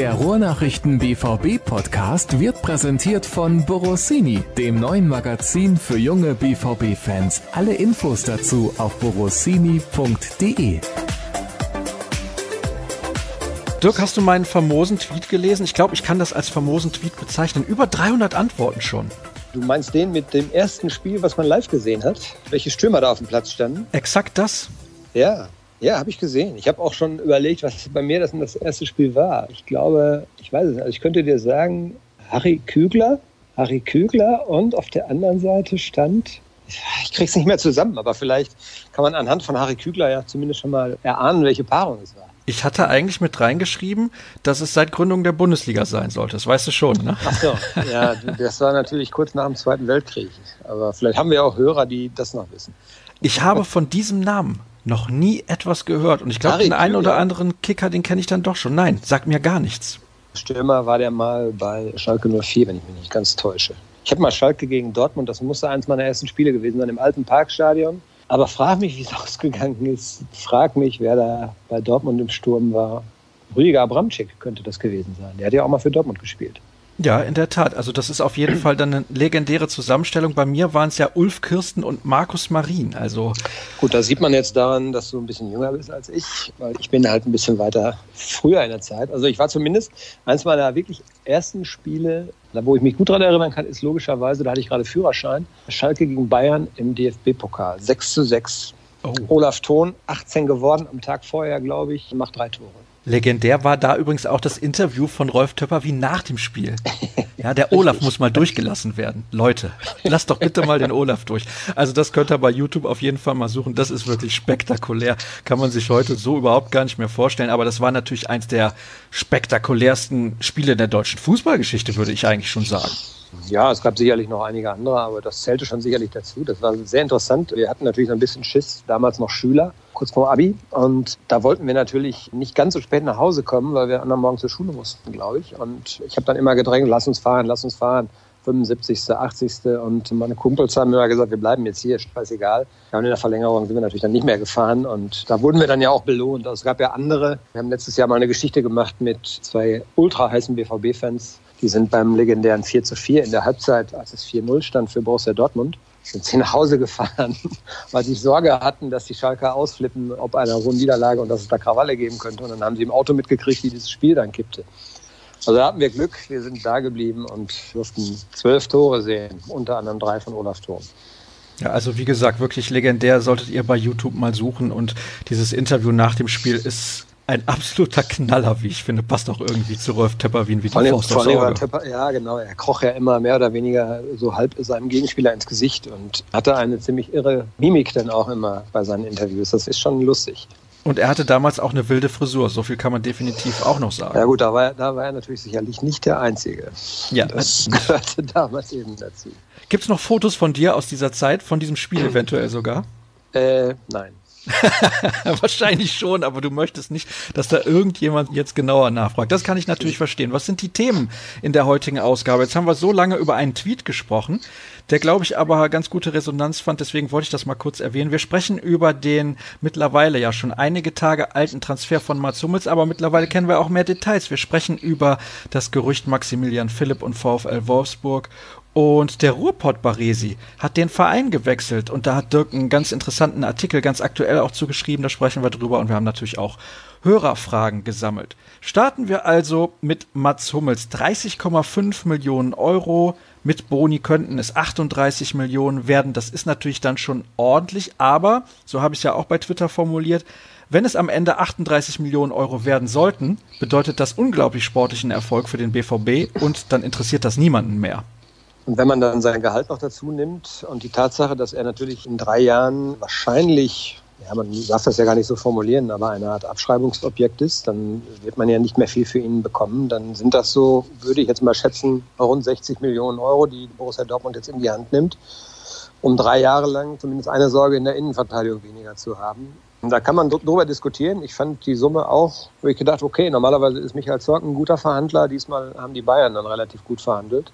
Der Ruhrnachrichten BVB Podcast wird präsentiert von Borossini, dem neuen Magazin für junge BVB Fans. Alle Infos dazu auf borossini.de. Dirk, hast du meinen famosen Tweet gelesen? Ich glaube, ich kann das als famosen Tweet bezeichnen. Über 300 Antworten schon. Du meinst den mit dem ersten Spiel, was man live gesehen hat? Welche Stürmer da auf dem Platz standen? Exakt das. Ja, ja, habe ich gesehen. Ich habe auch schon überlegt, was bei mir das, das erste Spiel war. Ich glaube, ich weiß es nicht. Also ich könnte dir sagen, Harry Kügler, Harry Kügler und auf der anderen Seite stand, ich krieg's nicht mehr zusammen, aber vielleicht kann man anhand von Harry Kügler ja zumindest schon mal erahnen, welche Paarung es war. Ich hatte eigentlich mit reingeschrieben, dass es seit Gründung der Bundesliga sein sollte. Das weißt du schon, ne? Ach so, ja, das war natürlich kurz nach dem Zweiten Weltkrieg. Aber vielleicht haben wir auch Hörer, die das noch wissen. Ich habe von diesem Namen noch nie etwas gehört. Und ich glaube, den einen oder anderen Kicker, den kenne ich dann doch schon. Nein, sagt mir gar nichts. Stürmer war der mal bei Schalke 04, wenn ich mich nicht ganz täusche. Ich habe mal Schalke gegen Dortmund, das musste eins meiner ersten Spiele gewesen sein, im alten Parkstadion. Aber frag mich, wie es ausgegangen ist. Frag mich, wer da bei Dortmund im Sturm war. Rüdiger Abramczyk könnte das gewesen sein. Der hat ja auch mal für Dortmund gespielt. Ja, in der Tat. Also das ist auf jeden Fall dann eine legendäre Zusammenstellung. Bei mir waren es ja Ulf Kirsten und Markus Marin. Also gut, da sieht man jetzt daran, dass du ein bisschen jünger bist als ich, weil ich bin halt ein bisschen weiter früher in der Zeit. Also ich war zumindest eins meiner wirklich ersten Spiele, da wo ich mich gut daran erinnern kann, ist logischerweise, da hatte ich gerade Führerschein, Schalke gegen Bayern im DFB-Pokal, 6 zu 6. Oh. Olaf Thon, 18 geworden am Tag vorher, glaube ich, macht drei Tore. Legendär war da übrigens auch das Interview von Rolf Töpper wie nach dem Spiel. Ja, der Olaf muss mal durchgelassen werden. Leute, lasst doch bitte mal den Olaf durch. Also das könnt ihr bei YouTube auf jeden Fall mal suchen. Das ist wirklich spektakulär. Kann man sich heute so überhaupt gar nicht mehr vorstellen. Aber das war natürlich eins der spektakulärsten Spiele der deutschen Fußballgeschichte, würde ich eigentlich schon sagen. Ja, es gab sicherlich noch einige andere, aber das zählte schon sicherlich dazu. Das war sehr interessant. Wir hatten natürlich so ein bisschen Schiss, damals noch Schüler, kurz vor Abi. Und da wollten wir natürlich nicht ganz so spät nach Hause kommen, weil wir anderen Morgen zur Schule mussten, glaube ich. Und ich habe dann immer gedrängt, lass uns fahren, lass uns fahren. 75., 80. Und meine Kumpels haben immer gesagt, wir bleiben jetzt hier, scheißegal. Ja, und in der Verlängerung sind wir natürlich dann nicht mehr gefahren. Und da wurden wir dann ja auch belohnt. Also es gab ja andere. Wir haben letztes Jahr mal eine Geschichte gemacht mit zwei ultra heißen BVB-Fans die sind beim legendären 4 zu 4 in der Halbzeit, als es 4-0 stand für Borussia Dortmund, sind sie nach Hause gefahren, weil sie Sorge hatten, dass die Schalker ausflippen, ob einer hohen Niederlage und dass es da Krawalle geben könnte. Und dann haben sie im Auto mitgekriegt, wie dieses Spiel dann kippte. Also da hatten wir Glück, wir sind da geblieben und durften zwölf Tore sehen, unter anderem drei von Olaf Thurm. Ja, also wie gesagt, wirklich legendär, solltet ihr bei YouTube mal suchen und dieses Interview nach dem Spiel ist ein absoluter Knaller, wie ich finde. Passt auch irgendwie zu Rolf Tepperwien wie die Faust Auge. Tepper, ja, genau. Er kroch ja immer mehr oder weniger so halb seinem Gegenspieler ins Gesicht und hatte eine ziemlich irre Mimik dann auch immer bei seinen Interviews. Das ist schon lustig. Und er hatte damals auch eine wilde Frisur, so viel kann man definitiv auch noch sagen. Ja gut, da war, da war er natürlich sicherlich nicht der Einzige. Ja. Das gehörte damals eben dazu. Gibt es noch Fotos von dir aus dieser Zeit, von diesem Spiel eventuell sogar? Äh, nein. Wahrscheinlich schon, aber du möchtest nicht, dass da irgendjemand jetzt genauer nachfragt. Das kann ich natürlich verstehen. Was sind die Themen in der heutigen Ausgabe? Jetzt haben wir so lange über einen Tweet gesprochen, der, glaube ich, aber ganz gute Resonanz fand. Deswegen wollte ich das mal kurz erwähnen. Wir sprechen über den mittlerweile ja schon einige Tage alten Transfer von Mats Hummels, aber mittlerweile kennen wir auch mehr Details. Wir sprechen über das Gerücht Maximilian Philipp und VfL Wolfsburg und der Ruhrpott Baresi hat den Verein gewechselt und da hat Dirk einen ganz interessanten Artikel ganz aktuell auch zugeschrieben, da sprechen wir drüber und wir haben natürlich auch Hörerfragen gesammelt. Starten wir also mit Mats Hummels. 30,5 Millionen Euro. Mit Boni könnten es 38 Millionen werden. Das ist natürlich dann schon ordentlich, aber, so habe ich es ja auch bei Twitter formuliert, wenn es am Ende 38 Millionen Euro werden sollten, bedeutet das unglaublich sportlichen Erfolg für den BVB und dann interessiert das niemanden mehr. Und wenn man dann sein Gehalt noch dazu nimmt und die Tatsache, dass er natürlich in drei Jahren wahrscheinlich, ja, man darf das ja gar nicht so formulieren, aber eine Art Abschreibungsobjekt ist, dann wird man ja nicht mehr viel für ihn bekommen. Dann sind das so, würde ich jetzt mal schätzen, rund 60 Millionen Euro, die Borussia Dortmund jetzt in die Hand nimmt, um drei Jahre lang zumindest eine Sorge in der Innenverteidigung weniger zu haben. Und da kann man drüber diskutieren. Ich fand die Summe auch, wo ich gedacht, okay, normalerweise ist Michael Zorc ein guter Verhandler. Diesmal haben die Bayern dann relativ gut verhandelt.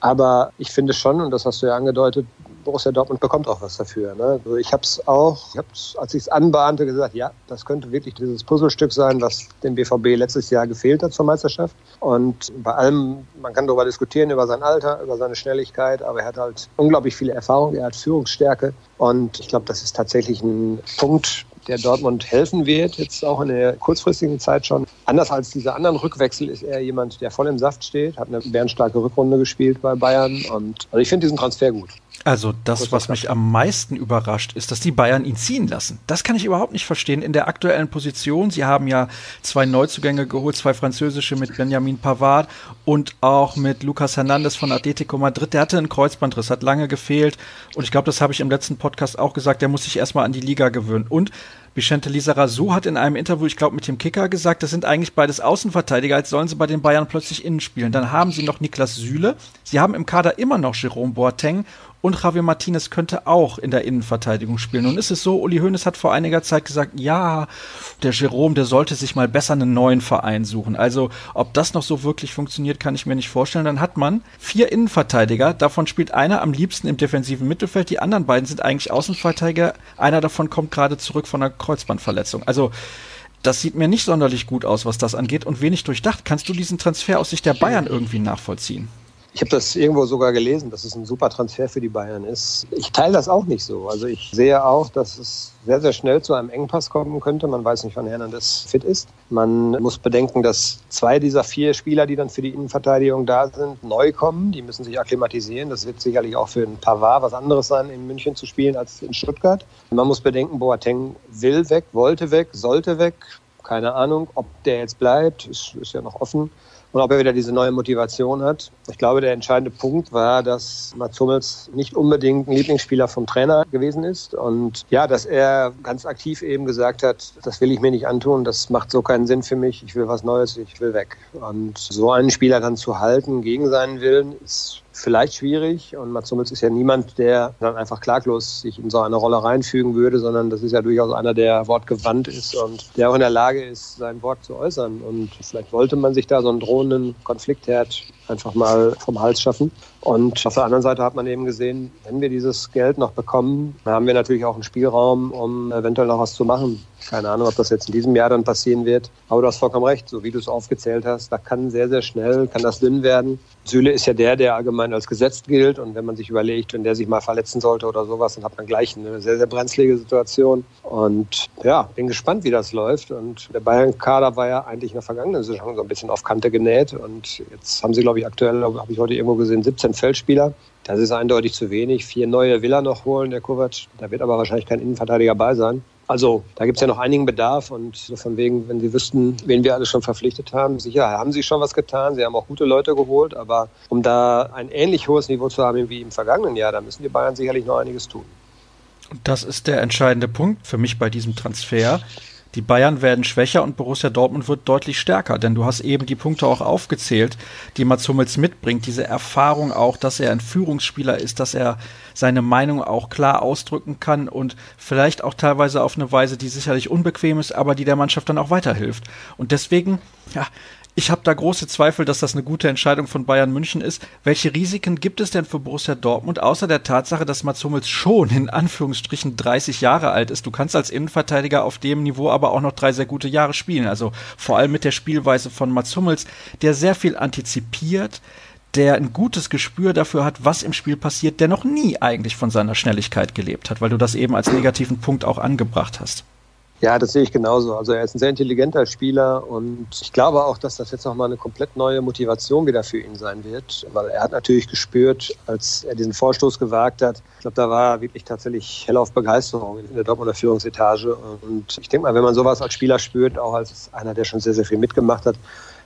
Aber ich finde schon, und das hast du ja angedeutet, Borussia Dortmund bekommt auch was dafür. Ne? Also ich habe es auch, ich hab's, als ich es anbahnte, gesagt, ja, das könnte wirklich dieses Puzzlestück sein, was dem BVB letztes Jahr gefehlt hat zur Meisterschaft. Und bei allem, man kann darüber diskutieren, über sein Alter, über seine Schnelligkeit, aber er hat halt unglaublich viele Erfahrung, er hat Führungsstärke. Und ich glaube, das ist tatsächlich ein Punkt, der Dortmund helfen wird, jetzt auch in der kurzfristigen Zeit schon. Anders als diese anderen Rückwechsel ist er jemand, der voll im Saft steht, hat eine bärenstarke Rückrunde gespielt bei Bayern und also ich finde diesen Transfer gut. Also das, was mich am meisten überrascht, ist, dass die Bayern ihn ziehen lassen. Das kann ich überhaupt nicht verstehen. In der aktuellen Position, sie haben ja zwei Neuzugänge geholt, zwei französische mit Benjamin Pavard und auch mit Lucas Hernandez von Atletico Madrid. Der hatte einen Kreuzbandriss, hat lange gefehlt und ich glaube, das habe ich im letzten Podcast auch gesagt, der muss sich erstmal an die Liga gewöhnen. Und Vicente Lizarazu hat in einem Interview, ich glaube mit dem Kicker, gesagt, das sind eigentlich beides Außenverteidiger, als sollen sie bei den Bayern plötzlich innen spielen. Dann haben sie noch Niklas Süle, sie haben im Kader immer noch Jerome Boateng und Javier Martinez könnte auch in der Innenverteidigung spielen. Nun ist es so, Uli Hoeneß hat vor einiger Zeit gesagt, ja, der Jerome, der sollte sich mal besser einen neuen Verein suchen. Also, ob das noch so wirklich funktioniert, kann ich mir nicht vorstellen. Dann hat man vier Innenverteidiger, davon spielt einer am liebsten im defensiven Mittelfeld, die anderen beiden sind eigentlich Außenverteidiger. Einer davon kommt gerade zurück von einer Kreuzbandverletzung. Also, das sieht mir nicht sonderlich gut aus, was das angeht und wenig durchdacht. Kannst du diesen Transfer aus Sicht der Bayern irgendwie nachvollziehen? Ich habe das irgendwo sogar gelesen, dass es ein super Transfer für die Bayern ist. Ich teile das auch nicht so. Also ich sehe auch, dass es sehr, sehr schnell zu einem Engpass kommen könnte. Man weiß nicht, wann Hernandez fit ist. Man muss bedenken, dass zwei dieser vier Spieler, die dann für die Innenverteidigung da sind, neu kommen. Die müssen sich akklimatisieren. Das wird sicherlich auch für ein Pavard was anderes sein, in München zu spielen als in Stuttgart. Man muss bedenken, Boateng will weg, wollte weg, sollte weg. Keine Ahnung, ob der jetzt bleibt, ist, ist ja noch offen und ob er wieder diese neue Motivation hat. Ich glaube, der entscheidende Punkt war, dass Mats Hummels nicht unbedingt ein Lieblingsspieler vom Trainer gewesen ist und ja, dass er ganz aktiv eben gesagt hat, das will ich mir nicht antun, das macht so keinen Sinn für mich, ich will was Neues, ich will weg. Und so einen Spieler dann zu halten gegen seinen Willen ist vielleicht schwierig. Und Mats Hummels ist ja niemand, der dann einfach klaglos sich in so eine Rolle reinfügen würde, sondern das ist ja durchaus einer, der wortgewandt ist und der auch in der Lage ist, sein Wort zu äußern. Und vielleicht wollte man sich da so einen drohenden Konfliktherd einfach mal vom Hals schaffen. Und auf der anderen Seite hat man eben gesehen, wenn wir dieses Geld noch bekommen, dann haben wir natürlich auch einen Spielraum, um eventuell noch was zu machen. Keine Ahnung, ob das jetzt in diesem Jahr dann passieren wird. Aber du hast vollkommen recht, so wie du es aufgezählt hast, da kann sehr, sehr schnell, kann das dünn werden. Süle ist ja der, der allgemein als gesetzt gilt. Und wenn man sich überlegt, wenn der sich mal verletzen sollte oder sowas, dann hat man gleich eine sehr, sehr brenzlige Situation. Und ja, bin gespannt, wie das läuft. Und der Bayern-Kader war ja eigentlich in der vergangenen Saison so ein bisschen auf Kante genäht. Und jetzt haben sie, glaube ich, aktuell, habe ich heute irgendwo gesehen, 17 Feldspieler. Das ist eindeutig zu wenig. Vier neue will er noch holen, der Kovac. Da wird aber wahrscheinlich kein Innenverteidiger bei sein. Also da gibt es ja noch einigen Bedarf und von wegen, wenn Sie wüssten, wen wir alle schon verpflichtet haben, sicher haben Sie schon was getan, Sie haben auch gute Leute geholt, aber um da ein ähnlich hohes Niveau zu haben wie im vergangenen Jahr, da müssen die Bayern sicherlich noch einiges tun. Und das ist der entscheidende Punkt für mich bei diesem Transfer. Die Bayern werden schwächer und Borussia Dortmund wird deutlich stärker, denn du hast eben die Punkte auch aufgezählt, die Mats Hummels mitbringt, diese Erfahrung auch, dass er ein Führungsspieler ist, dass er seine Meinung auch klar ausdrücken kann und vielleicht auch teilweise auf eine Weise, die sicherlich unbequem ist, aber die der Mannschaft dann auch weiterhilft. Und deswegen, ja, ich habe da große Zweifel, dass das eine gute Entscheidung von Bayern München ist. Welche Risiken gibt es denn für Borussia Dortmund, außer der Tatsache, dass Mats Hummels schon in Anführungsstrichen 30 Jahre alt ist? Du kannst als Innenverteidiger auf dem Niveau aber auch noch drei sehr gute Jahre spielen. Also vor allem mit der Spielweise von Mats Hummels, der sehr viel antizipiert, der ein gutes Gespür dafür hat, was im Spiel passiert, der noch nie eigentlich von seiner Schnelligkeit gelebt hat, weil du das eben als negativen Punkt auch angebracht hast. Ja, das sehe ich genauso. Also er ist ein sehr intelligenter Spieler und ich glaube auch, dass das jetzt nochmal eine komplett neue Motivation wieder für ihn sein wird, weil er hat natürlich gespürt, als er diesen Vorstoß gewagt hat, ich glaube, da war wirklich tatsächlich hell auf Begeisterung in der Dortmunder Führungsetage und ich denke mal, wenn man sowas als Spieler spürt, auch als einer, der schon sehr, sehr viel mitgemacht hat,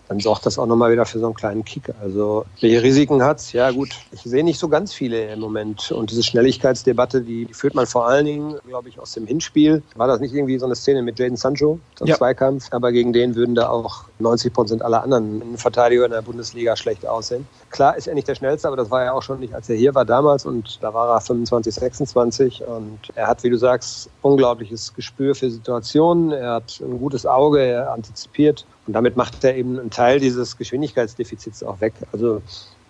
dann sorgt das auch nochmal wieder für so einen kleinen Kick. Also welche Risiken hat's? Ja gut, ich sehe nicht so ganz viele im Moment. Und diese Schnelligkeitsdebatte, die, führt man vor allen Dingen, glaube ich, aus dem Hinspiel. War das nicht irgendwie so eine Szene mit Jaden Sancho, so ein ja. Zweikampf? Aber gegen den würden da auch 90 Prozent aller anderen Verteidiger in der Bundesliga schlecht aussehen. Klar ist er nicht der Schnellste, aber das war er auch schon nicht, als er hier war damals. Und da war er 25, 26. Und er hat, wie du sagst, unglaubliches Gespür für Situationen. Er hat ein gutes Auge, er antizipiert und damit macht er eben einen Teil dieses Geschwindigkeitsdefizits auch weg. Also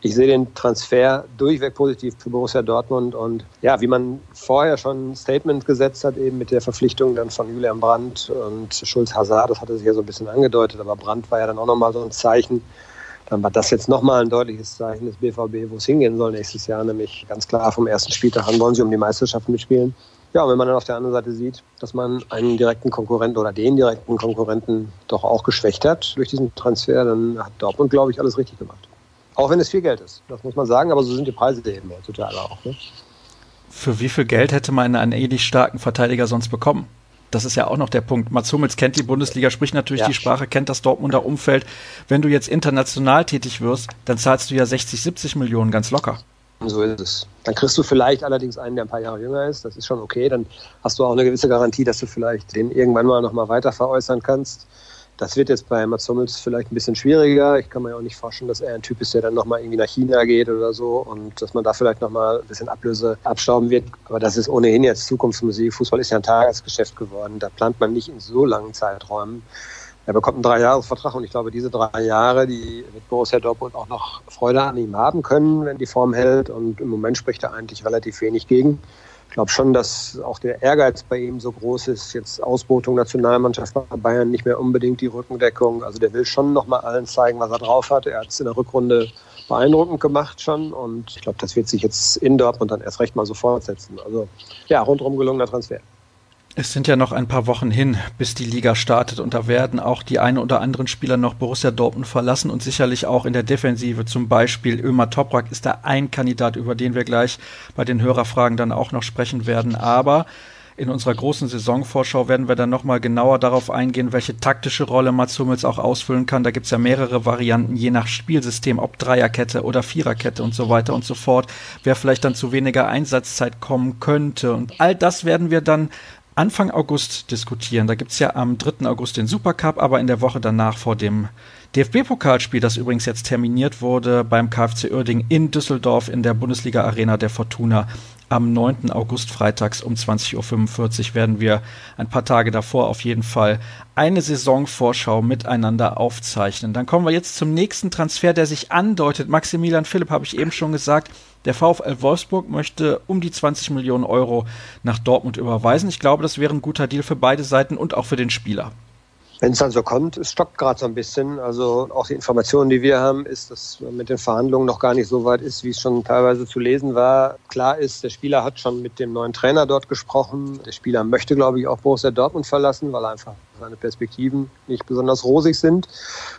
ich sehe den Transfer durchweg positiv für Borussia Dortmund und ja, wie man vorher schon ein Statement gesetzt hat, eben mit der Verpflichtung dann von Julian Brandt und Schulz Hazard, das hatte sich ja so ein bisschen angedeutet, aber Brandt war ja dann auch nochmal so ein Zeichen. Dann war das jetzt nochmal ein deutliches Zeichen des BVB, wo es hingehen soll nächstes Jahr, nämlich ganz klar vom ersten Spieltag an wollen sie um die Meisterschaft mitspielen. Ja, und wenn man dann auf der anderen Seite sieht, dass man einen direkten Konkurrenten oder den direkten Konkurrenten doch auch geschwächt hat durch diesen Transfer, dann hat Dortmund, glaube ich, alles richtig gemacht. Auch wenn es viel Geld ist, das muss man sagen, aber so sind die Preise eben heutzutage auch. Ne? Für wie viel Geld hätte man einen ähnlich starken Verteidiger sonst bekommen? Das ist ja auch noch der Punkt. Mats Hummels kennt die Bundesliga, spricht natürlich ja. die Sprache, kennt das Dortmunder Umfeld. Wenn du jetzt international tätig wirst, dann zahlst du ja 60, 70 Millionen ganz locker. So ist es. Dann kriegst du vielleicht allerdings einen, der ein paar Jahre jünger ist. Das ist schon okay. Dann hast du auch eine gewisse Garantie, dass du vielleicht den irgendwann mal nochmal weiter veräußern kannst. Das wird jetzt bei Mats Hummels vielleicht ein bisschen schwieriger. Ich kann mir auch nicht vorstellen, dass er ein Typ ist, der dann nochmal irgendwie nach China geht oder so und dass man da vielleicht nochmal ein bisschen Ablöse abstauben wird. Aber das ist ohnehin jetzt Zukunftsmusik. Fußball ist ja ein Tagesgeschäft geworden. Da plant man nicht in so langen Zeiträumen. Er bekommt einen Dreijahresvertrag und ich glaube, diese drei Jahre, die wird Borussia Dortmund auch noch Freude an ihm haben können, wenn die Form hält. Und im Moment spricht er eigentlich relativ wenig gegen glaube schon, dass auch der Ehrgeiz bei ihm so groß ist. Jetzt Ausbotung Nationalmannschaft bei Bayern nicht mehr unbedingt die Rückendeckung. Also der will schon nochmal allen zeigen, was er drauf hat. Er hat es in der Rückrunde beeindruckend gemacht schon und ich glaube, das wird sich jetzt in Dortmund dann erst recht mal so fortsetzen. Also ja, rundherum gelungener Transfer. Es sind ja noch ein paar Wochen hin, bis die Liga startet und da werden auch die ein oder anderen Spieler noch Borussia Dortmund verlassen und sicherlich auch in der Defensive. Zum Beispiel Ömer Toprak ist da ein Kandidat, über den wir gleich bei den Hörerfragen dann auch noch sprechen werden. Aber in unserer großen Saisonvorschau werden wir dann nochmal genauer darauf eingehen, welche taktische Rolle Mats Hummels auch ausfüllen kann. Da gibt's ja mehrere Varianten, je nach Spielsystem, ob Dreierkette oder Viererkette und so weiter und so fort, wer vielleicht dann zu weniger Einsatzzeit kommen könnte. Und all das werden wir dann Anfang August diskutieren. Da gibt's ja am 3. August den Supercup, aber in der Woche danach vor dem DFB-Pokalspiel, das übrigens jetzt terminiert wurde beim KfC Uerding in Düsseldorf in der Bundesliga Arena der Fortuna am 9. August freitags um 20.45 Uhr werden wir ein paar Tage davor auf jeden Fall eine Saisonvorschau miteinander aufzeichnen. Dann kommen wir jetzt zum nächsten Transfer, der sich andeutet. Maximilian Philipp habe ich eben schon gesagt. Der VfL Wolfsburg möchte um die 20 Millionen Euro nach Dortmund überweisen. Ich glaube, das wäre ein guter Deal für beide Seiten und auch für den Spieler. Wenn es dann so kommt, es stockt gerade so ein bisschen. Also auch die Informationen, die wir haben, ist, dass man mit den Verhandlungen noch gar nicht so weit ist, wie es schon teilweise zu lesen war. Klar ist, der Spieler hat schon mit dem neuen Trainer dort gesprochen. Der Spieler möchte, glaube ich, auch Borussia Dortmund verlassen, weil einfach seine Perspektiven nicht besonders rosig sind.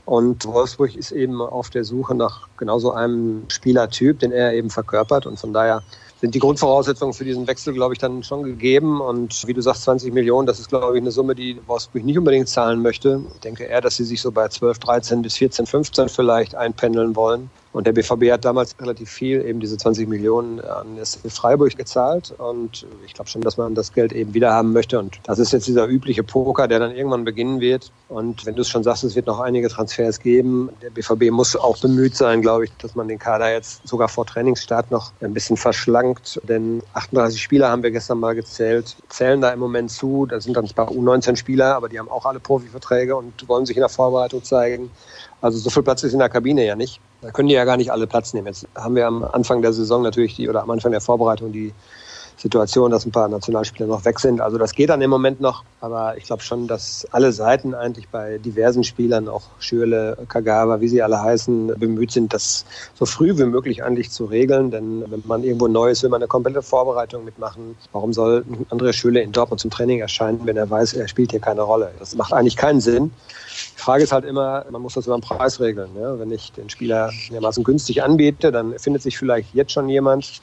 Und Wolfsburg ist eben auf der Suche nach genau so einem Spielertyp, den er eben verkörpert. Und von daher sind die Grundvoraussetzungen für diesen Wechsel, glaube ich, dann schon gegeben. Und wie du sagst, 20 Millionen, das ist, glaube ich, eine Summe, die Wolfsburg nicht unbedingt zahlen möchte. Ich denke eher, dass sie sich so bei 12, 13 bis 14, 15 vielleicht einpendeln wollen. Und der BVB hat damals relativ viel, eben diese 20 Millionen an SC Freiburg gezahlt. Und ich glaube schon, dass man das Geld eben wieder haben möchte. Und das ist jetzt dieser übliche Poker, der dann irgendwann beginnen wird. Und wenn du es schon sagst, es wird noch einige Transfers geben. Der BVB muss auch bemüht sein, glaube ich, dass man den Kader jetzt sogar vor Trainingsstart noch ein bisschen verschlankt. Denn 38 Spieler haben wir gestern mal gezählt, zählen da im Moment zu. Da sind dann zwar U19 Spieler, aber die haben auch alle Profiverträge und wollen sich in der Vorbereitung zeigen. Also so viel Platz ist in der Kabine ja nicht. Da können die ja gar nicht alle Platz nehmen. Jetzt haben wir am Anfang der Saison natürlich die oder am Anfang der Vorbereitung die Situation, dass ein paar Nationalspieler noch weg sind. Also das geht dann im Moment noch, aber ich glaube schon, dass alle Seiten eigentlich bei diversen Spielern, auch Schürle, Kagawa, wie sie alle heißen, bemüht sind, das so früh wie möglich eigentlich zu regeln. Denn wenn man irgendwo neu ist, will man eine komplette Vorbereitung mitmachen. Warum soll André Schürle in Dortmund zum Training erscheinen, wenn er weiß, er spielt hier keine Rolle? Das macht eigentlich keinen Sinn. Die Frage ist halt immer, man muss das über den Preis regeln. Ja? Wenn ich den Spieler einigermaßen günstig anbiete, dann findet sich vielleicht jetzt schon jemand,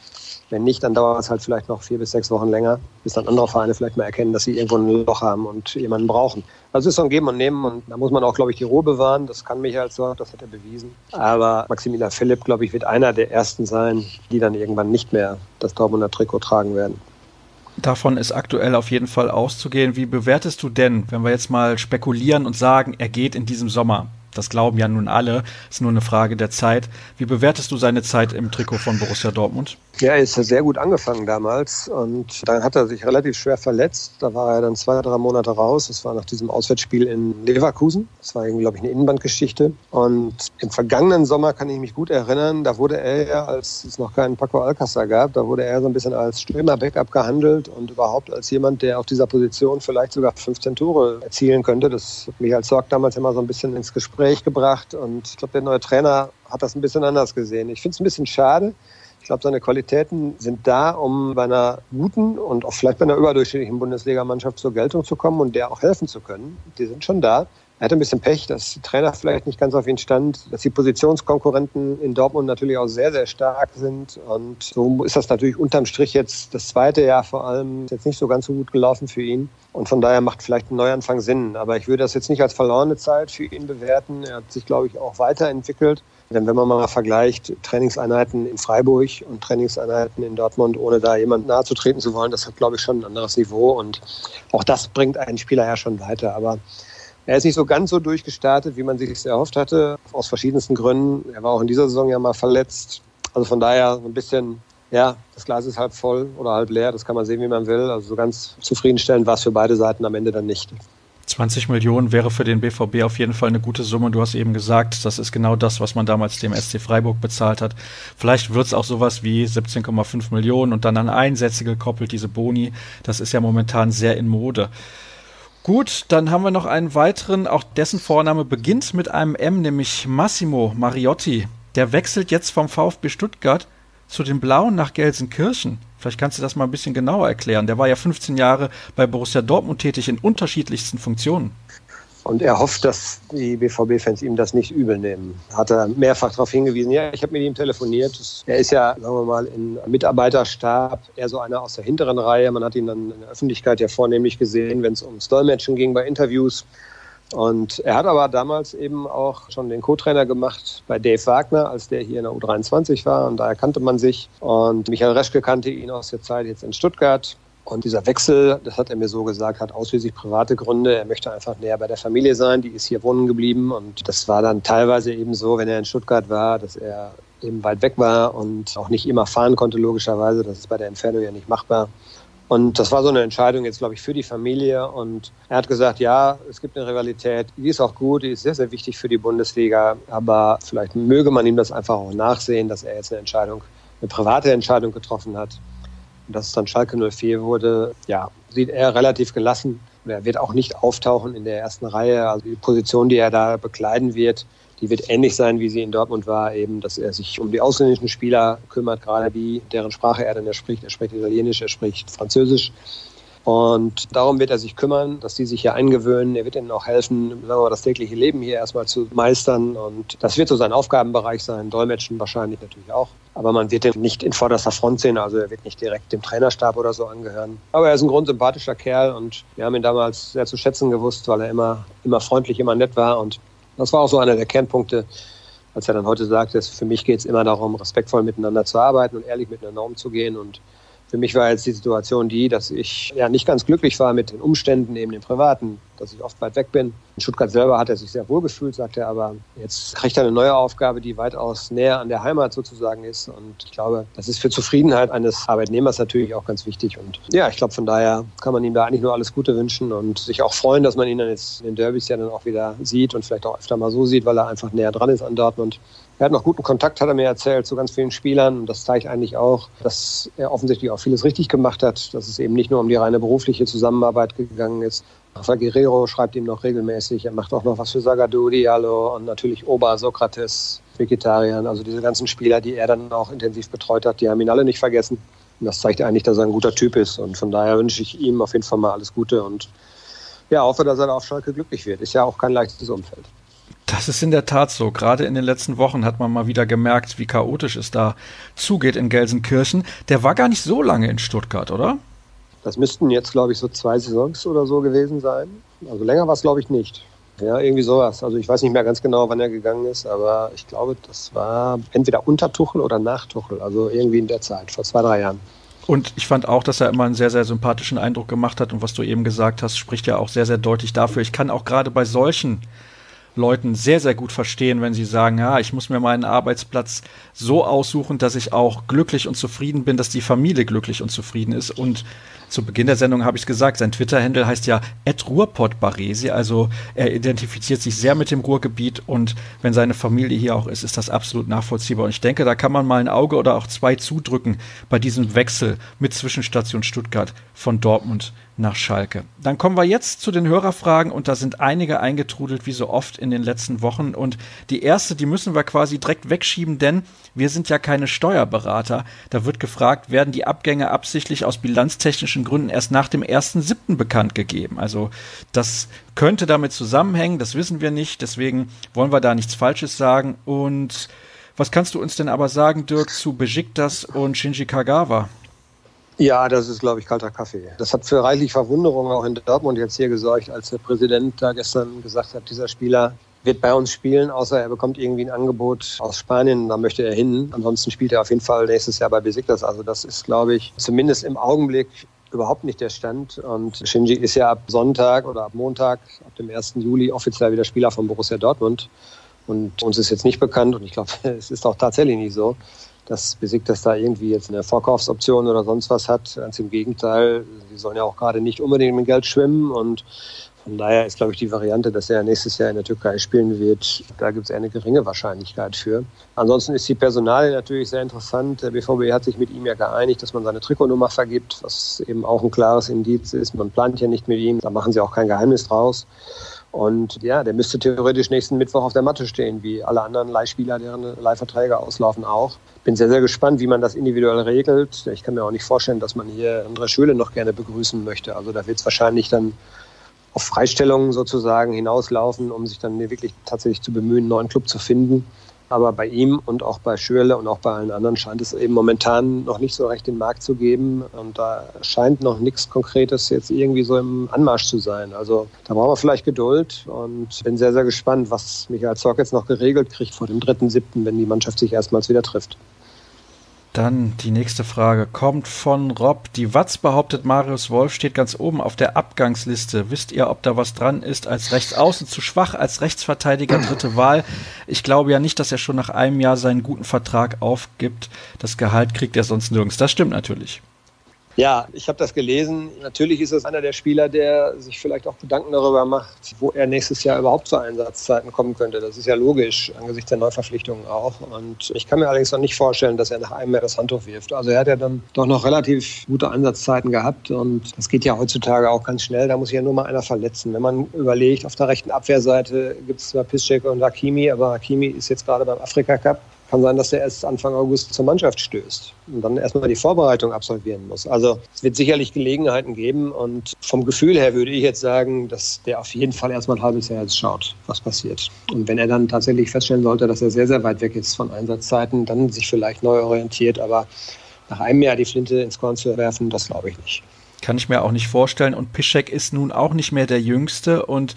wenn nicht, dann dauert es halt vielleicht noch vier bis sechs Wochen länger, bis dann andere Vereine vielleicht mal erkennen, dass sie irgendwo ein Loch haben und jemanden brauchen. Also es ist so ein Geben und Nehmen und da muss man auch, glaube ich, die Ruhe bewahren. Das kann Michael so, das hat er bewiesen. Aber Maximilian Philipp, glaube ich, wird einer der ersten sein, die dann irgendwann nicht mehr das Dortmunder Trikot tragen werden. Davon ist aktuell auf jeden Fall auszugehen. Wie bewertest du denn, wenn wir jetzt mal spekulieren und sagen, er geht in diesem Sommer? Das glauben ja nun alle, ist nur eine Frage der Zeit. Wie bewertest du seine Zeit im Trikot von Borussia Dortmund? Ja, er ist sehr gut angefangen damals und dann hat er sich relativ schwer verletzt. Da war er dann zwei, drei Monate raus. Das war nach diesem Auswärtsspiel in Leverkusen. Das war glaube ich, eine Innenbandgeschichte. Und im vergangenen Sommer kann ich mich gut erinnern, da wurde er ja, als es noch keinen Paco Alcázar gab, da wurde er so ein bisschen als Stürmer-Backup gehandelt und überhaupt als jemand, der auf dieser Position vielleicht sogar 15 Tore erzielen könnte. Das hat mich als Sorg damals immer so ein bisschen ins Gespräch gebracht und ich glaube, der neue Trainer hat das ein bisschen anders gesehen. Ich finde es ein bisschen schade, ich glaube, seine Qualitäten sind da, um bei einer guten und auch vielleicht bei einer überdurchschnittlichen Bundesligamannschaft zur Geltung zu kommen und der auch helfen zu können. Die sind schon da. Er hatte ein bisschen Pech, dass die Trainer vielleicht nicht ganz auf ihn stand, dass die Positionskonkurrenten in Dortmund natürlich auch sehr, sehr stark sind. Und so ist das natürlich unterm Strich jetzt das zweite Jahr vor allem jetzt nicht so ganz so gut gelaufen für ihn. Und von daher macht vielleicht ein Neuanfang Sinn. Aber ich würde das jetzt nicht als verlorene Zeit für ihn bewerten. Er hat sich, glaube ich, auch weiterentwickelt. Denn wenn man mal vergleicht, Trainingseinheiten in Freiburg und Trainingseinheiten in Dortmund, ohne da jemand nahe zu treten zu wollen, das hat, glaube ich, schon ein anderes Niveau. Und auch das bringt einen Spieler ja schon weiter. Aber er ist nicht so ganz so durchgestartet, wie man sich es erhofft hatte, aus verschiedensten Gründen. Er war auch in dieser Saison ja mal verletzt. Also von daher ein bisschen, ja, das Glas ist halb voll oder halb leer. Das kann man sehen, wie man will. Also so ganz zufriedenstellend war es für beide Seiten am Ende dann nicht. 20 Millionen wäre für den BVB auf jeden Fall eine gute Summe. Du hast eben gesagt, das ist genau das, was man damals dem SC Freiburg bezahlt hat. Vielleicht wird es auch sowas wie 17,5 Millionen und dann an Einsätze gekoppelt, diese Boni. Das ist ja momentan sehr in Mode. Gut, dann haben wir noch einen weiteren, auch dessen Vorname beginnt mit einem M, nämlich Massimo Mariotti. Der wechselt jetzt vom VfB Stuttgart zu den Blauen nach Gelsenkirchen. Vielleicht kannst du das mal ein bisschen genauer erklären. Der war ja 15 Jahre bei Borussia Dortmund tätig in unterschiedlichsten Funktionen. Und er hofft, dass die BVB-Fans ihm das nicht übel nehmen. Hat er mehrfach darauf hingewiesen. Ja, ich habe mit ihm telefoniert. Er ist ja, sagen wir mal, im Mitarbeiterstab eher so einer aus der hinteren Reihe. Man hat ihn dann in der Öffentlichkeit ja vornehmlich gesehen, wenn es ums Dolmetschen ging bei Interviews. Und er hat aber damals eben auch schon den Co-Trainer gemacht bei Dave Wagner, als der hier in der U23 war. Und da erkannte man sich. Und Michael Reschke kannte ihn aus der Zeit jetzt in Stuttgart. Und dieser Wechsel, das hat er mir so gesagt, hat ausschließlich private Gründe. Er möchte einfach näher bei der Familie sein, die ist hier wohnen geblieben. Und das war dann teilweise eben so, wenn er in Stuttgart war, dass er eben weit weg war und auch nicht immer fahren konnte, logischerweise. Das ist bei der Entfernung ja nicht machbar. Und das war so eine Entscheidung jetzt, glaube ich, für die Familie. Und er hat gesagt, ja, es gibt eine Rivalität, die ist auch gut, die ist sehr, sehr wichtig für die Bundesliga. Aber vielleicht möge man ihm das einfach auch nachsehen, dass er jetzt eine Entscheidung, eine private Entscheidung getroffen hat. Und dass es dann Schalke 04 wurde, ja, sieht er relativ gelassen. Er wird auch nicht auftauchen in der ersten Reihe. Also die Position, die er da bekleiden wird, die wird ähnlich sein, wie sie in Dortmund war, eben, dass er sich um die ausländischen Spieler kümmert, gerade die, deren Sprache er dann spricht. Er spricht Italienisch, er spricht Französisch. Und darum wird er sich kümmern, dass die sich hier eingewöhnen. Er wird ihnen auch helfen, sagen wir mal, das tägliche Leben hier erstmal zu meistern. Und das wird so sein Aufgabenbereich sein. Dolmetschen wahrscheinlich natürlich auch. Aber man wird ihn nicht in vorderster Front sehen. Also er wird nicht direkt dem Trainerstab oder so angehören. Aber er ist ein grundsympathischer Kerl und wir haben ihn damals sehr zu schätzen gewusst, weil er immer, immer freundlich, immer nett war. Und das war auch so einer der Kernpunkte, als er dann heute sagte, für mich geht es immer darum, respektvoll miteinander zu arbeiten und ehrlich miteinander umzugehen. Und für mich war jetzt die Situation die, dass ich ja nicht ganz glücklich war mit den Umständen, eben den privaten, dass ich oft weit weg bin. In Stuttgart selber hat er sich sehr wohl gefühlt, sagt er, aber jetzt kriegt er eine neue Aufgabe, die weitaus näher an der Heimat sozusagen ist. Und ich glaube, das ist für Zufriedenheit eines Arbeitnehmers natürlich auch ganz wichtig. Und ja, ich glaube, von daher kann man ihm da eigentlich nur alles Gute wünschen und sich auch freuen, dass man ihn dann jetzt in den Derbys ja dann auch wieder sieht und vielleicht auch öfter mal so sieht, weil er einfach näher dran ist an Dortmund. Er hat noch guten Kontakt, hat er mir erzählt, zu ganz vielen Spielern. Und das zeigt eigentlich auch, dass er offensichtlich auch vieles richtig gemacht hat, dass es eben nicht nur um die reine berufliche Zusammenarbeit gegangen ist. Rafael Guerrero schreibt ihm noch regelmäßig. Er macht auch noch was für Sagadu, Diallo und natürlich Oba, Sokrates, Vegetarian. Also diese ganzen Spieler, die er dann auch intensiv betreut hat, die haben ihn alle nicht vergessen. Und das zeigt eigentlich, dass er ein guter Typ ist. Und von daher wünsche ich ihm auf jeden Fall mal alles Gute und ja, hoffe, dass er auf Schalke glücklich wird. Ist ja auch kein leichtes Umfeld. Das ist in der Tat so. Gerade in den letzten Wochen hat man mal wieder gemerkt, wie chaotisch es da zugeht in Gelsenkirchen. Der war gar nicht so lange in Stuttgart, oder? Das müssten jetzt, glaube ich, so zwei Saisons oder so gewesen sein. Also länger war es, glaube ich, nicht. Ja, irgendwie sowas. Also ich weiß nicht mehr ganz genau, wann er gegangen ist, aber ich glaube, das war entweder unter Tuchel oder nach Tuchel. Also irgendwie in der Zeit, vor zwei, drei Jahren. Und ich fand auch, dass er immer einen sehr, sehr sympathischen Eindruck gemacht hat. Und was du eben gesagt hast, spricht ja auch sehr, sehr deutlich dafür. Ich kann auch gerade bei solchen Leuten sehr, sehr gut verstehen, wenn sie sagen, ja, ich muss mir meinen Arbeitsplatz so aussuchen, dass ich auch glücklich und zufrieden bin, dass die Familie glücklich und zufrieden ist. Und zu Beginn der Sendung habe ich gesagt, sein Twitter-Handle heißt ja Ruhrpottbaresi, also er identifiziert sich sehr mit dem Ruhrgebiet und wenn seine Familie hier auch ist, ist das absolut nachvollziehbar. Und ich denke, da kann man mal ein Auge oder auch zwei zudrücken bei diesem Wechsel mit Zwischenstation Stuttgart von Dortmund nach Schalke. Dann kommen wir jetzt zu den Hörerfragen und da sind einige eingetrudelt, wie so oft in den letzten Wochen. Und die erste, die müssen wir quasi direkt wegschieben, denn wir sind ja keine Steuerberater. Da wird gefragt, werden die Abgänge absichtlich aus bilanztechnischen Gründen erst nach dem 1.7. bekannt gegeben? Also das könnte damit zusammenhängen, das wissen wir nicht, deswegen wollen wir da nichts Falsches sagen. Und was kannst du uns denn aber sagen, Dirk, zu Besiktas und Shinji Kagawa? Ja, das ist, glaube ich, kalter Kaffee. Das hat für reichlich Verwunderung auch in Dortmund jetzt hier gesorgt, als der Präsident da gestern gesagt hat, dieser Spieler wird bei uns spielen, außer er bekommt irgendwie ein Angebot aus Spanien, da möchte er hin. Ansonsten spielt er auf jeden Fall nächstes Jahr bei Besiktas. Also das ist, glaube ich, zumindest im Augenblick überhaupt nicht der Stand. Und Shinji ist ja ab Sonntag oder ab Montag, ab dem 1. Juli offiziell wieder Spieler von Borussia Dortmund. Und uns ist jetzt nicht bekannt, und ich glaube, es ist auch tatsächlich nicht so, dass Besiktas da irgendwie jetzt eine Vorkaufsoption oder sonst was hat. Ganz im Gegenteil, sie sollen ja auch gerade nicht unbedingt mit Geld schwimmen und von daher ist, glaube ich, die Variante, dass er nächstes Jahr in der Türkei spielen wird, da gibt es eine geringe Wahrscheinlichkeit für. Ansonsten ist die Personalie natürlich sehr interessant. Der BVB hat sich mit ihm ja geeinigt, dass man seine Trikotnummer vergibt, was eben auch ein klares Indiz ist. Man plant ja nicht mit ihm, da machen sie auch kein Geheimnis draus. Und ja, der müsste theoretisch nächsten Mittwoch auf der Matte stehen, wie alle anderen Leihspieler, deren Leihverträge auslaufen auch. Bin sehr, sehr gespannt, wie man das individuell regelt. Ich kann mir auch nicht vorstellen, dass man hier André Schöle noch gerne begrüßen möchte. Also da wird es wahrscheinlich dann auf Freistellungen sozusagen hinauslaufen, um sich dann wirklich tatsächlich zu bemühen, einen neuen Club zu finden. Aber bei ihm und auch bei Schürle und auch bei allen anderen scheint es eben momentan noch nicht so recht den Markt zu geben. Und da scheint noch nichts Konkretes jetzt irgendwie so im Anmarsch zu sein. Also da brauchen wir vielleicht Geduld und bin sehr, sehr gespannt, was Michael Zorc jetzt noch geregelt kriegt vor dem 3.7., wenn die Mannschaft sich erstmals wieder trifft. Dann die nächste Frage kommt von Rob. Die Watz behauptet, Marius Wolf steht ganz oben auf der Abgangsliste. Wisst ihr, ob da was dran ist? Als Rechtsaußen zu schwach, als Rechtsverteidiger dritte Wahl. Ich glaube ja nicht, dass er schon nach einem Jahr seinen guten Vertrag aufgibt. Das Gehalt kriegt er sonst nirgends. Das stimmt natürlich. Ja, ich habe das gelesen. Natürlich ist es einer der Spieler, der sich vielleicht auch Gedanken darüber macht, wo er nächstes Jahr überhaupt zu Einsatzzeiten kommen könnte. Das ist ja logisch, angesichts der Neuverpflichtungen auch. Und ich kann mir allerdings noch nicht vorstellen, dass er nach einem Jahr das Handtuch wirft. Also er hat ja dann doch noch relativ gute Einsatzzeiten gehabt und das geht ja heutzutage auch ganz schnell. Da muss ja nur mal einer verletzen. Wenn man überlegt, auf der rechten Abwehrseite gibt es zwar Piszczek und Hakimi, aber Hakimi ist jetzt gerade beim Afrika Cup kann sein, dass er erst Anfang August zur Mannschaft stößt und dann erstmal die Vorbereitung absolvieren muss. Also es wird sicherlich Gelegenheiten geben und vom Gefühl her würde ich jetzt sagen, dass der auf jeden Fall erstmal ein halbes Jahr jetzt schaut, was passiert. Und wenn er dann tatsächlich feststellen sollte, dass er sehr, sehr weit weg ist von Einsatzzeiten, dann sich vielleicht neu orientiert, aber nach einem Jahr die Flinte ins Korn zu werfen, das glaube ich nicht. Kann ich mir auch nicht vorstellen. Und Piszek ist nun auch nicht mehr der Jüngste. Und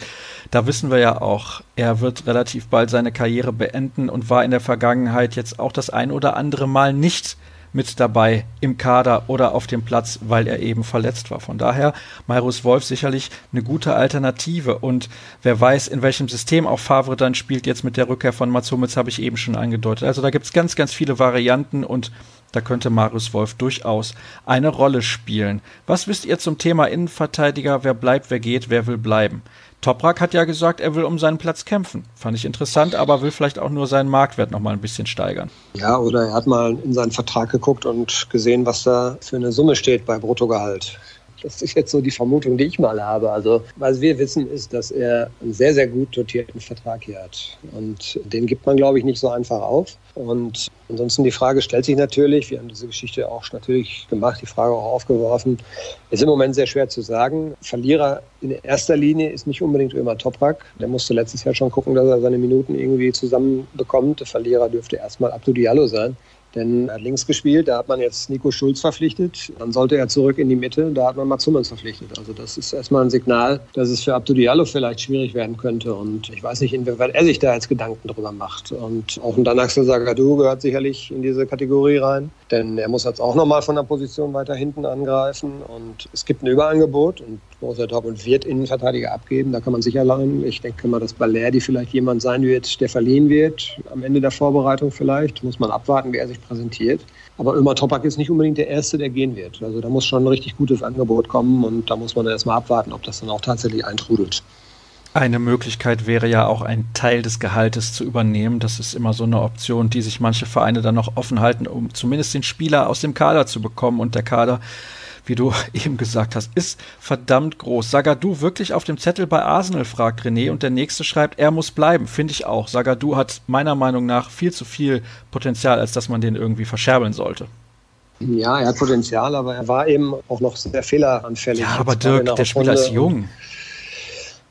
da wissen wir ja auch, er wird relativ bald seine Karriere beenden und war in der Vergangenheit jetzt auch das ein oder andere Mal nicht mit dabei im Kader oder auf dem Platz, weil er eben verletzt war. Von daher, Mairus Wolf sicherlich eine gute Alternative. Und wer weiß, in welchem System auch Favre dann spielt, jetzt mit der Rückkehr von Mats Hummels, habe ich eben schon angedeutet. Also da gibt es ganz, ganz viele Varianten und da könnte Marius Wolf durchaus eine Rolle spielen. Was wisst ihr zum Thema Innenverteidiger? Wer bleibt, wer geht, wer will bleiben? Toprak hat ja gesagt, er will um seinen Platz kämpfen. Fand ich interessant, aber will vielleicht auch nur seinen Marktwert noch mal ein bisschen steigern. Ja, oder er hat mal in seinen Vertrag geguckt und gesehen, was da für eine Summe steht bei Bruttogehalt. Das ist jetzt so die Vermutung, die ich mal habe. Also, was wir wissen, ist, dass er einen sehr, sehr gut dotierten Vertrag hier hat. Und den gibt man, glaube ich, nicht so einfach auf. Und ansonsten die Frage stellt sich natürlich, wir haben diese Geschichte auch natürlich gemacht, die Frage auch aufgeworfen, ist im Moment sehr schwer zu sagen. Verlierer in erster Linie ist nicht unbedingt Ömer Toprak. Der musste letztes Jahr schon gucken, dass er seine Minuten irgendwie zusammenbekommt. Der Verlierer dürfte erstmal Abdou Diallo sein Denn er hat links gespielt, da hat man jetzt Nico Schulz verpflichtet. Dann sollte er zurück in die Mitte, da hat man Mats Hummels verpflichtet. Also das ist erstmal ein Signal, dass es für Abdou Diallo vielleicht schwierig werden könnte. Und ich weiß nicht, inwieweit er sich da jetzt Gedanken drüber macht. Und auch ein Danaxel Sagadou gehört sicherlich in diese Kategorie rein. Denn er muss jetzt auch nochmal von der Position weiter hinten angreifen. Und es gibt ein Überangebot. Und Borussia Dortmund wird Innenverteidiger abgeben. Da kann man sicher lernen. Ich denke mal, dass Balerdi vielleicht jemand sein wird, der verliehen wird. Am Ende der Vorbereitung vielleicht. Muss man abwarten, wie er sich präsentiert. Aber Ömer Topak ist nicht unbedingt der Erste, der gehen wird. Also da muss schon ein richtig gutes Angebot kommen. Und da muss man erstmal abwarten, ob das dann auch tatsächlich eintrudelt. Eine Möglichkeit wäre ja auch einen Teil des Gehaltes zu übernehmen. Das ist immer so eine Option, die sich manche Vereine dann noch offen halten, um zumindest den Spieler aus dem Kader zu bekommen. Und der Kader wie du eben gesagt hast, ist verdammt groß. Sagadu wirklich auf dem Zettel bei Arsenal, fragt René. Und der nächste schreibt, er muss bleiben. Finde ich auch. Sagadu hat meiner Meinung nach viel zu viel Potenzial, als dass man den irgendwie verscherbeln sollte. Ja, er hat Potenzial, aber er war eben auch noch sehr fehleranfällig. Ja, aber Dirk, der Spieler ist jung.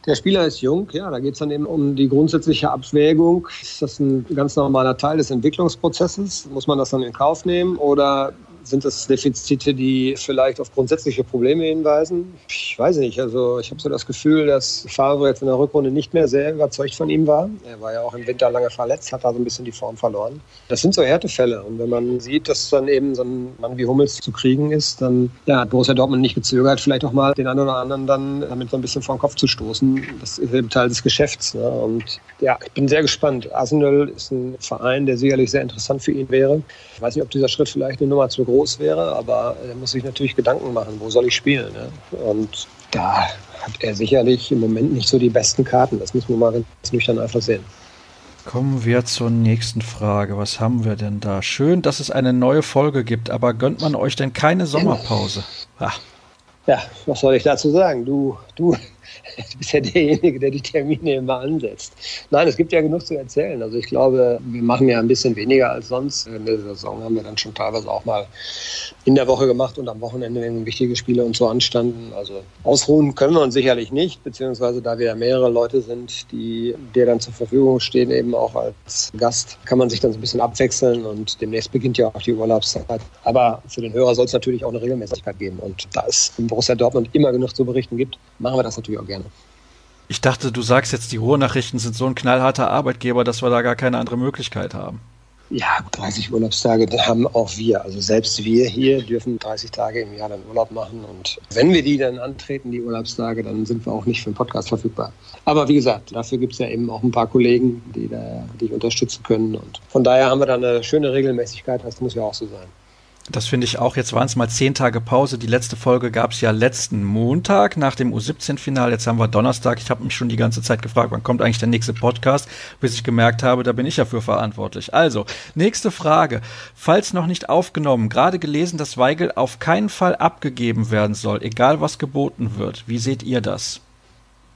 Der Spieler ist jung, ja, da geht es dann eben um die grundsätzliche Abwägung. Ist das ein ganz normaler Teil des Entwicklungsprozesses? Muss man das dann in Kauf nehmen oder sind das Defizite, die vielleicht auf grundsätzliche Probleme hinweisen? Ich weiß nicht. Also ich habe so das Gefühl, dass Favre jetzt in der Rückrunde nicht mehr sehr überzeugt von ihm war. Er war ja auch im Winter lange verletzt, hat da so ein bisschen die Form verloren. Das sind so Härtefälle. Und wenn man sieht, dass dann eben so ein Mann wie Hummels zu kriegen ist, dann ja, hat Borussia Dortmund nicht gezögert, vielleicht auch mal den einen oder anderen dann damit so ein bisschen vor den Kopf zu stoßen. Das ist eben Teil des Geschäfts. Ne? Und ja, ich bin sehr gespannt. Arsenal ist ein Verein, der sicherlich sehr interessant für ihn wäre. Ich weiß nicht, ob dieser Schritt vielleicht eine Nummer zu groß groß wäre, aber er muss sich natürlich Gedanken machen, wo soll ich spielen. Ne? Und da hat er sicherlich im Moment nicht so die besten Karten. Das muss man mal ganz nüchtern einfach sehen. Kommen wir zur nächsten Frage. Was haben wir denn da? Schön, dass es eine neue Folge gibt, aber gönnt man euch denn keine Sommerpause? Ach. Ja, was soll ich dazu sagen? Du, du du bist ja derjenige, der die Termine immer ansetzt. Nein, es gibt ja genug zu erzählen. Also ich glaube, wir machen ja ein bisschen weniger als sonst. In der Saison haben wir dann schon teilweise auch mal in der Woche gemacht und am Wochenende, wenn wichtige Spiele und so anstanden. Also ausruhen können wir uns sicherlich nicht, beziehungsweise da wir ja mehrere Leute sind, die dir dann zur Verfügung stehen, eben auch als Gast, kann man sich dann so ein bisschen abwechseln und demnächst beginnt ja auch die Urlaubszeit. Aber für den Hörer soll es natürlich auch eine Regelmäßigkeit geben. Und da es in Borussia Dortmund immer genug zu berichten gibt, machen wir das natürlich auch gerne. Ich dachte, du sagst jetzt, die Ruhrnachrichten sind so ein knallharter Arbeitgeber, dass wir da gar keine andere Möglichkeit haben. Ja, 30 Urlaubstage haben auch wir. Also selbst wir hier dürfen 30 Tage im Jahr dann Urlaub machen. Und wenn wir die dann antreten, die Urlaubstage, dann sind wir auch nicht für den Podcast verfügbar. Aber wie gesagt, dafür gibt es ja eben auch ein paar Kollegen, die da dich unterstützen können. Und von daher haben wir da eine schöne Regelmäßigkeit. Das muss ja auch so sein. Das finde ich auch. Jetzt waren es mal zehn Tage Pause. Die letzte Folge gab es ja letzten Montag nach dem U17-Final. Jetzt haben wir Donnerstag. Ich habe mich schon die ganze Zeit gefragt, wann kommt eigentlich der nächste Podcast, bis ich gemerkt habe, da bin ich ja für verantwortlich. Also, nächste Frage. Falls noch nicht aufgenommen, gerade gelesen, dass Weigel auf keinen Fall abgegeben werden soll, egal was geboten wird. Wie seht ihr das?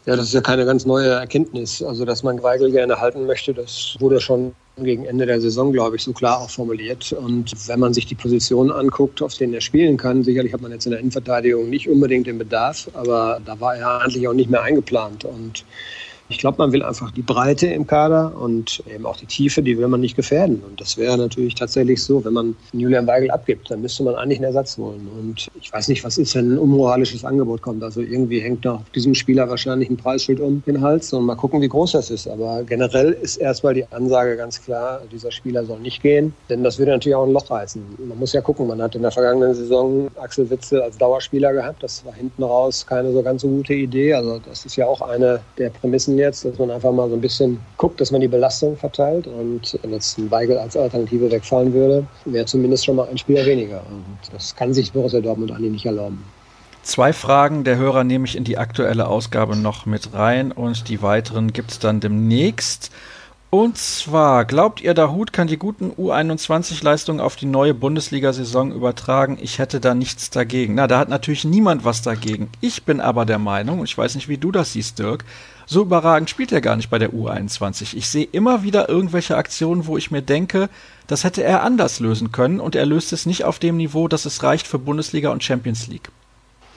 Ja, das ist ja keine ganz neue Erkenntnis. Also, dass man Weigel gerne halten möchte, das wurde schon gegen Ende der Saison, glaube ich, so klar auch formuliert. Und wenn man sich die Positionen anguckt, auf denen er spielen kann, sicherlich hat man jetzt in der Innenverteidigung nicht unbedingt den Bedarf, aber da war er eigentlich auch nicht mehr eingeplant. Und ich glaube, man will einfach die Breite im Kader und eben auch die Tiefe, die will man nicht gefährden. Und das wäre natürlich tatsächlich so, wenn man Julian Weigel abgibt, dann müsste man eigentlich einen Ersatz holen. Und ich weiß nicht, was ist, wenn ein unmoralisches Angebot kommt. Also irgendwie hängt auf diesem Spieler wahrscheinlich ein Preisschild um den Hals und mal gucken, wie groß das ist. Aber generell ist erstmal die Ansage ganz klar, dieser Spieler soll nicht gehen, denn das würde natürlich auch ein Loch reißen. Man muss ja gucken, man hat in der vergangenen Saison Axel Witzel als Dauerspieler gehabt. Das war hinten raus keine so ganz so gute Idee. Also das ist ja auch eine der Prämissen jetzt, dass man einfach mal so ein bisschen guckt, dass man die Belastung verteilt. Und wenn jetzt ein Weigel als Alternative wegfallen würde, wäre zumindest schon mal ein Spieler weniger. Und das kann sich Borussia Dortmund eigentlich nicht erlauben. Zwei Fragen der Hörer nehme ich in die aktuelle Ausgabe noch mit rein und die weiteren gibt es dann demnächst. Und zwar, glaubt ihr, der Hut kann die guten U21-Leistungen auf die neue Bundesliga-Saison übertragen? Ich hätte da nichts dagegen. Na, da hat natürlich niemand was dagegen. Ich bin aber der Meinung, ich weiß nicht, wie du das siehst, Dirk, so überragend spielt er gar nicht bei der U21. Ich sehe immer wieder irgendwelche Aktionen, wo ich mir denke, das hätte er anders lösen können und er löst es nicht auf dem Niveau, dass es reicht für Bundesliga und Champions League.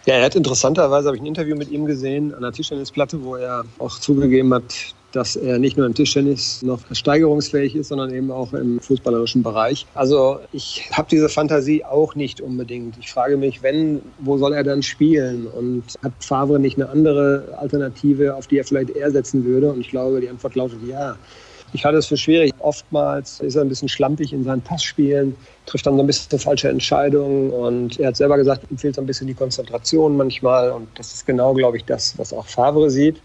Ja, er hat interessanterweise, habe ich ein Interview mit ihm gesehen an der Tischtennisplatte, wo er auch zugegeben hat, dass er nicht nur im Tischtennis noch steigerungsfähig ist, sondern eben auch im fußballerischen Bereich. Also ich habe diese Fantasie auch nicht unbedingt. Ich frage mich, wenn, wo soll er dann spielen? Und hat Favre nicht eine andere Alternative, auf die er vielleicht eher setzen würde? Und ich glaube, die Antwort lautet ja. Ich halte es für schwierig. Oftmals ist er ein bisschen schlampig in seinen Passspielen, trifft dann so ein bisschen falsche Entscheidungen und er hat selber gesagt, ihm fehlt so ein bisschen die Konzentration manchmal und das ist genau, glaube ich, das, was auch Favre sieht.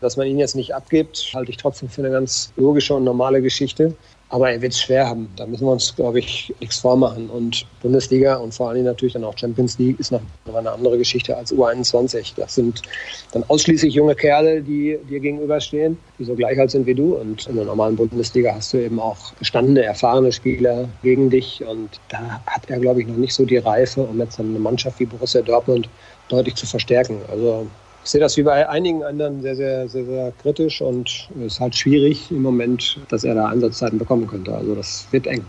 Dass man ihn jetzt nicht abgibt, halte ich trotzdem für eine ganz logische und normale Geschichte. Aber er wird es schwer haben. Da müssen wir uns, glaube ich, nichts vormachen. Und Bundesliga und vor allem natürlich dann auch Champions League ist noch eine andere Geschichte als U21. Das sind dann ausschließlich junge Kerle, die dir gegenüberstehen, die so gleich alt sind wie du. Und in der normalen Bundesliga hast du eben auch gestandene, erfahrene Spieler gegen dich. Und da hat er, glaube ich, noch nicht so die Reife, um jetzt eine Mannschaft wie Borussia Dortmund deutlich zu verstärken. Also ich sehe das wie bei einigen anderen sehr, sehr, sehr, sehr kritisch und es ist halt schwierig im Moment, dass er da Einsatzzeiten bekommen könnte. Also das wird eng.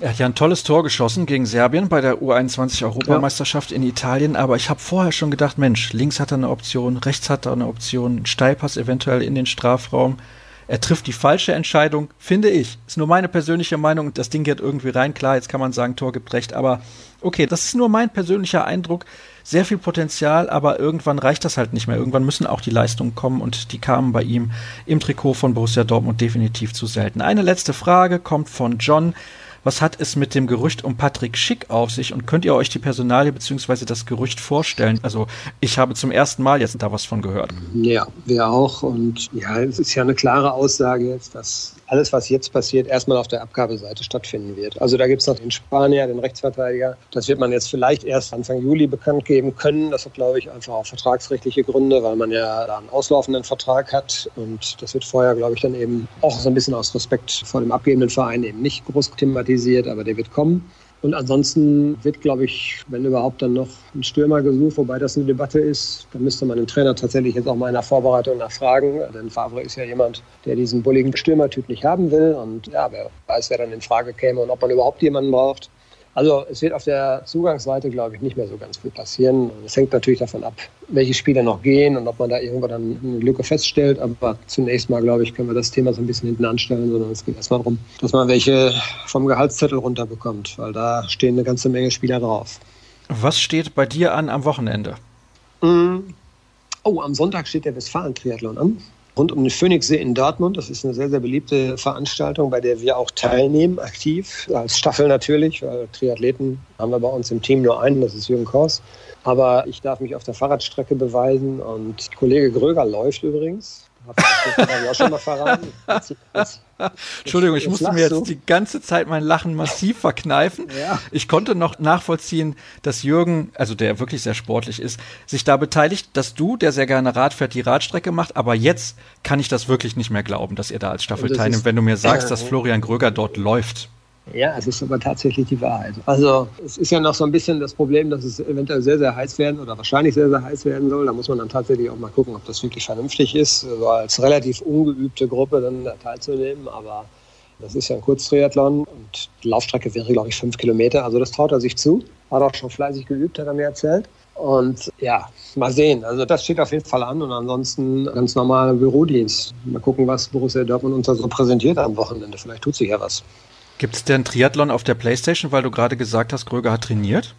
Er hat ja ein tolles Tor geschossen gegen Serbien bei der U21 Europameisterschaft ja. in Italien, aber ich habe vorher schon gedacht, Mensch, links hat er eine Option, rechts hat er eine Option, Steilpass eventuell in den Strafraum. Er trifft die falsche Entscheidung, finde ich. Ist nur meine persönliche Meinung. Das Ding geht irgendwie rein. Klar, jetzt kann man sagen, Tor gibt recht, aber okay, das ist nur mein persönlicher Eindruck. Sehr viel Potenzial, aber irgendwann reicht das halt nicht mehr. Irgendwann müssen auch die Leistungen kommen und die kamen bei ihm im Trikot von Borussia Dortmund definitiv zu selten. Eine letzte Frage kommt von John. Was hat es mit dem Gerücht um Patrick Schick auf sich und könnt ihr euch die Personalie bzw. das Gerücht vorstellen? Also ich habe zum ersten Mal jetzt da was von gehört. Ja, wir auch und ja, es ist ja eine klare Aussage jetzt, dass alles, was jetzt passiert, erstmal auf der Abgabeseite stattfinden wird. Also da gibt es noch den Spanier, den Rechtsverteidiger. Das wird man jetzt vielleicht erst Anfang Juli bekannt geben können. Das hat, glaube ich, einfach auch vertragsrechtliche Gründe, weil man ja da einen auslaufenden Vertrag hat. Und das wird vorher, glaube ich, dann eben auch so ein bisschen aus Respekt vor dem abgebenden Verein eben nicht groß thematisiert, aber der wird kommen. Und ansonsten wird, glaube ich, wenn überhaupt dann noch ein Stürmer gesucht, wobei das eine Debatte ist. Da müsste man den Trainer tatsächlich jetzt auch mal in der Vorbereitung nachfragen. Denn Favre ist ja jemand, der diesen bulligen Stürmertyp nicht haben will. Und ja, wer weiß, wer dann in Frage käme und ob man überhaupt jemanden braucht. Also es wird auf der Zugangsseite, glaube ich, nicht mehr so ganz viel passieren. Es hängt natürlich davon ab, welche Spieler noch gehen und ob man da irgendwann dann eine Lücke feststellt. Aber zunächst mal, glaube ich, können wir das Thema so ein bisschen hinten anstellen, sondern es geht erstmal darum, dass man welche vom Gehaltszettel runterbekommt, weil da stehen eine ganze Menge Spieler drauf. Was steht bei dir an am Wochenende? Mm. Oh, am Sonntag steht der Westfalen-Triathlon an rund um den Phoenixsee in Dortmund. Das ist eine sehr, sehr beliebte Veranstaltung, bei der wir auch teilnehmen, aktiv, als Staffel natürlich, weil Triathleten haben wir bei uns im Team nur einen, das ist Jürgen Kors. Aber ich darf mich auf der Fahrradstrecke beweisen und Kollege Gröger läuft übrigens. Habe ich auch schon mal verraten. Jetzt, jetzt, Entschuldigung, ich musste mir jetzt du? die ganze Zeit mein Lachen massiv verkneifen. Ja. Ich konnte noch nachvollziehen, dass Jürgen, also der wirklich sehr sportlich ist, sich da beteiligt, dass du, der sehr gerne Rad fährt, die Radstrecke macht. Aber jetzt kann ich das wirklich nicht mehr glauben, dass ihr da als Staffel teilnimmt, wenn du mir sagst, äh, dass Florian Gröger dort läuft. Ja, es ist aber tatsächlich die Wahrheit. Also es ist ja noch so ein bisschen das Problem, dass es eventuell sehr, sehr heiß werden oder wahrscheinlich sehr, sehr heiß werden soll. Da muss man dann tatsächlich auch mal gucken, ob das wirklich vernünftig ist, so als relativ ungeübte Gruppe dann teilzunehmen. Aber das ist ja ein Kurztriathlon und die Laufstrecke wäre, glaube ich, fünf Kilometer. Also das traut er sich zu. Hat auch schon fleißig geübt, hat er mir erzählt. Und ja, mal sehen. Also das steht auf jeden Fall an und ansonsten ganz normaler Bürodienst. Mal gucken, was Borussia Dortmund uns da so präsentiert am Wochenende. Vielleicht tut sich ja was. Gibt es denn Triathlon auf der Playstation, weil du gerade gesagt hast, Gröger hat trainiert?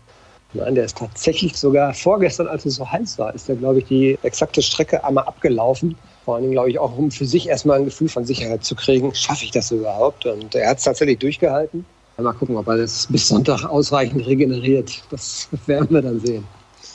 Nein, der ist tatsächlich sogar vorgestern, als es so heiß war, ist er, glaube ich, die exakte Strecke einmal abgelaufen. Vor allen Dingen, glaube ich, auch um für sich erstmal ein Gefühl von Sicherheit zu kriegen, schaffe ich das überhaupt? Und er hat es tatsächlich durchgehalten. Mal gucken, ob er das bis Sonntag ausreichend regeneriert. Das werden wir dann sehen.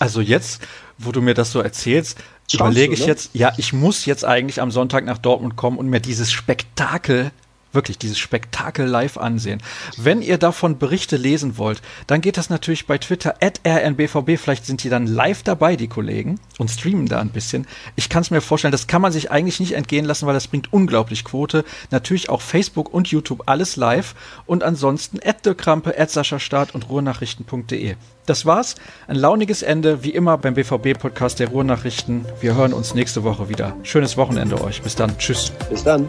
Also jetzt, wo du mir das so erzählst, überlege ich ne? jetzt, ja, ich muss jetzt eigentlich am Sonntag nach Dortmund kommen und mir dieses Spektakel wirklich dieses Spektakel live ansehen. Wenn ihr davon Berichte lesen wollt, dann geht das natürlich bei Twitter at rnbvb. Vielleicht sind die dann live dabei, die Kollegen, und streamen da ein bisschen. Ich kann es mir vorstellen, das kann man sich eigentlich nicht entgehen lassen, weil das bringt unglaublich Quote. Natürlich auch Facebook und YouTube alles live. Und ansonsten at Krampe, at Sascha Start und ruhrnachrichten.de. Das war's. Ein launiges Ende, wie immer beim BVB-Podcast der Ruhrnachrichten. Wir hören uns nächste Woche wieder. Schönes Wochenende euch. Bis dann. Tschüss. Bis dann.